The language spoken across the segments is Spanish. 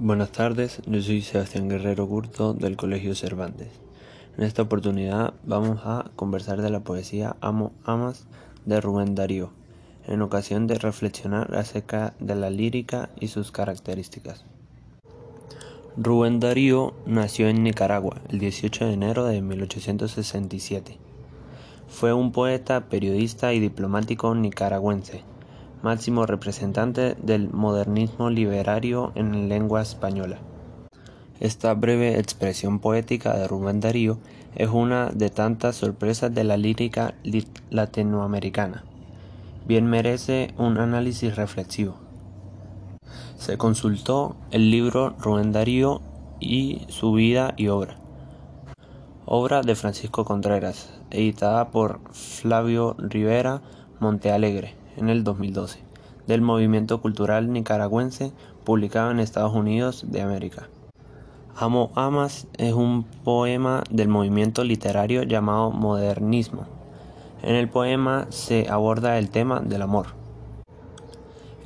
Buenas tardes, yo soy Sebastián Guerrero Gurto del Colegio Cervantes. En esta oportunidad vamos a conversar de la poesía Amo Amas de Rubén Darío, en ocasión de reflexionar acerca de la lírica y sus características. Rubén Darío nació en Nicaragua el 18 de enero de 1867. Fue un poeta, periodista y diplomático nicaragüense máximo representante del modernismo literario en lengua española. Esta breve expresión poética de Rubén Darío es una de tantas sorpresas de la lírica latinoamericana. Bien merece un análisis reflexivo. Se consultó el libro Rubén Darío y su vida y obra, obra de Francisco Contreras, editada por Flavio Rivera Montealegre en el 2012, del movimiento cultural nicaragüense publicado en Estados Unidos de América. Amo Amas es un poema del movimiento literario llamado modernismo. En el poema se aborda el tema del amor.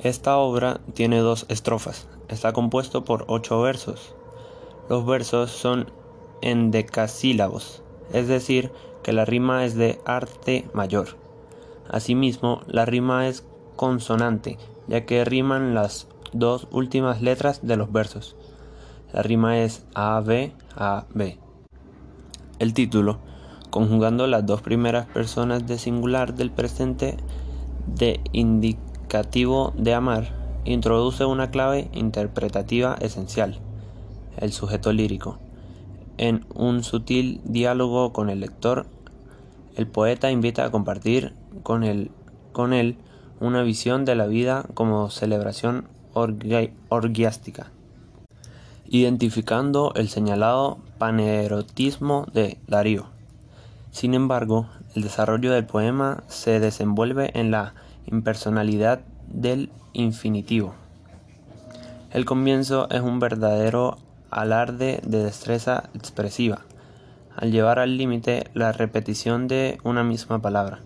Esta obra tiene dos estrofas. Está compuesto por ocho versos. Los versos son en decasílabos, es decir, que la rima es de arte mayor. Asimismo, la rima es consonante, ya que riman las dos últimas letras de los versos. La rima es A-B, A-B. El título, conjugando las dos primeras personas de singular del presente de indicativo de amar, introduce una clave interpretativa esencial, el sujeto lírico. En un sutil diálogo con el lector, el poeta invita a compartir con, el, con él una visión de la vida como celebración orgiástica, identificando el señalado panerotismo de Darío. Sin embargo, el desarrollo del poema se desenvuelve en la impersonalidad del infinitivo. El comienzo es un verdadero alarde de destreza expresiva, al llevar al límite la repetición de una misma palabra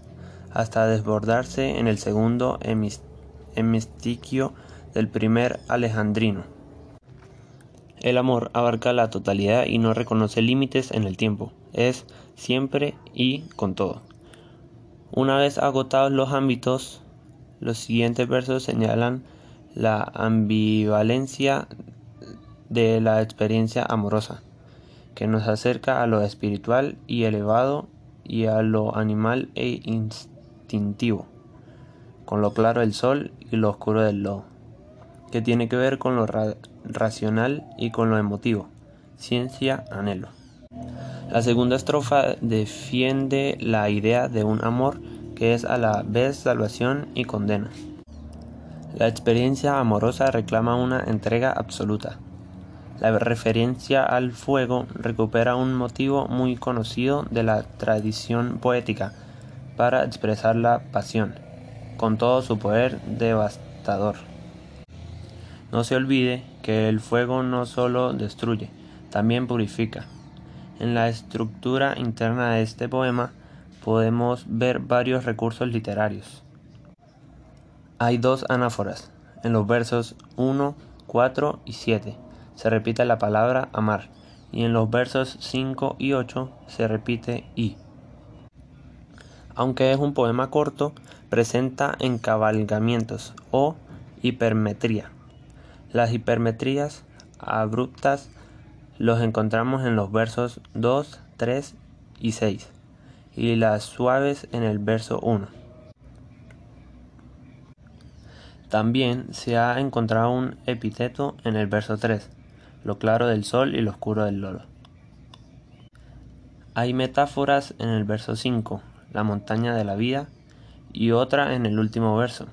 hasta desbordarse en el segundo hemistiquio del primer alejandrino. El amor abarca la totalidad y no reconoce límites en el tiempo, es siempre y con todo. Una vez agotados los ámbitos, los siguientes versos señalan la ambivalencia de la experiencia amorosa, que nos acerca a lo espiritual y elevado y a lo animal e con lo claro del sol y lo oscuro del lodo, que tiene que ver con lo racional y con lo emotivo, ciencia, anhelo. La segunda estrofa defiende la idea de un amor que es a la vez salvación y condena. La experiencia amorosa reclama una entrega absoluta. La referencia al fuego recupera un motivo muy conocido de la tradición poética, para expresar la pasión, con todo su poder devastador. No se olvide que el fuego no solo destruye, también purifica. En la estructura interna de este poema podemos ver varios recursos literarios. Hay dos anáforas. En los versos 1, 4 y 7 se repite la palabra amar y en los versos 5 y 8 se repite y. Aunque es un poema corto, presenta encabalgamientos o hipermetría. Las hipermetrías abruptas los encontramos en los versos 2, 3 y 6 y las suaves en el verso 1. También se ha encontrado un epíteto en el verso 3, lo claro del sol y lo oscuro del loro. Hay metáforas en el verso 5, la montaña de la vida, y otra en el último verso,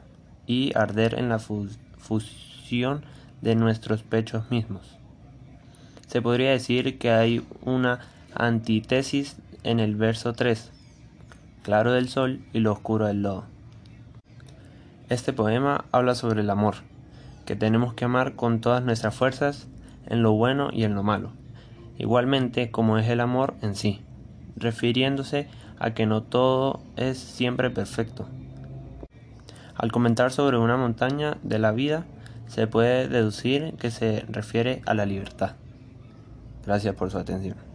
y arder en la fusión de nuestros pechos mismos. Se podría decir que hay una antítesis en el verso 3, claro del sol y lo oscuro del lodo. Este poema habla sobre el amor, que tenemos que amar con todas nuestras fuerzas, en lo bueno y en lo malo, igualmente como es el amor en sí, refiriéndose a que no todo es siempre perfecto. Al comentar sobre una montaña de la vida, se puede deducir que se refiere a la libertad. Gracias por su atención.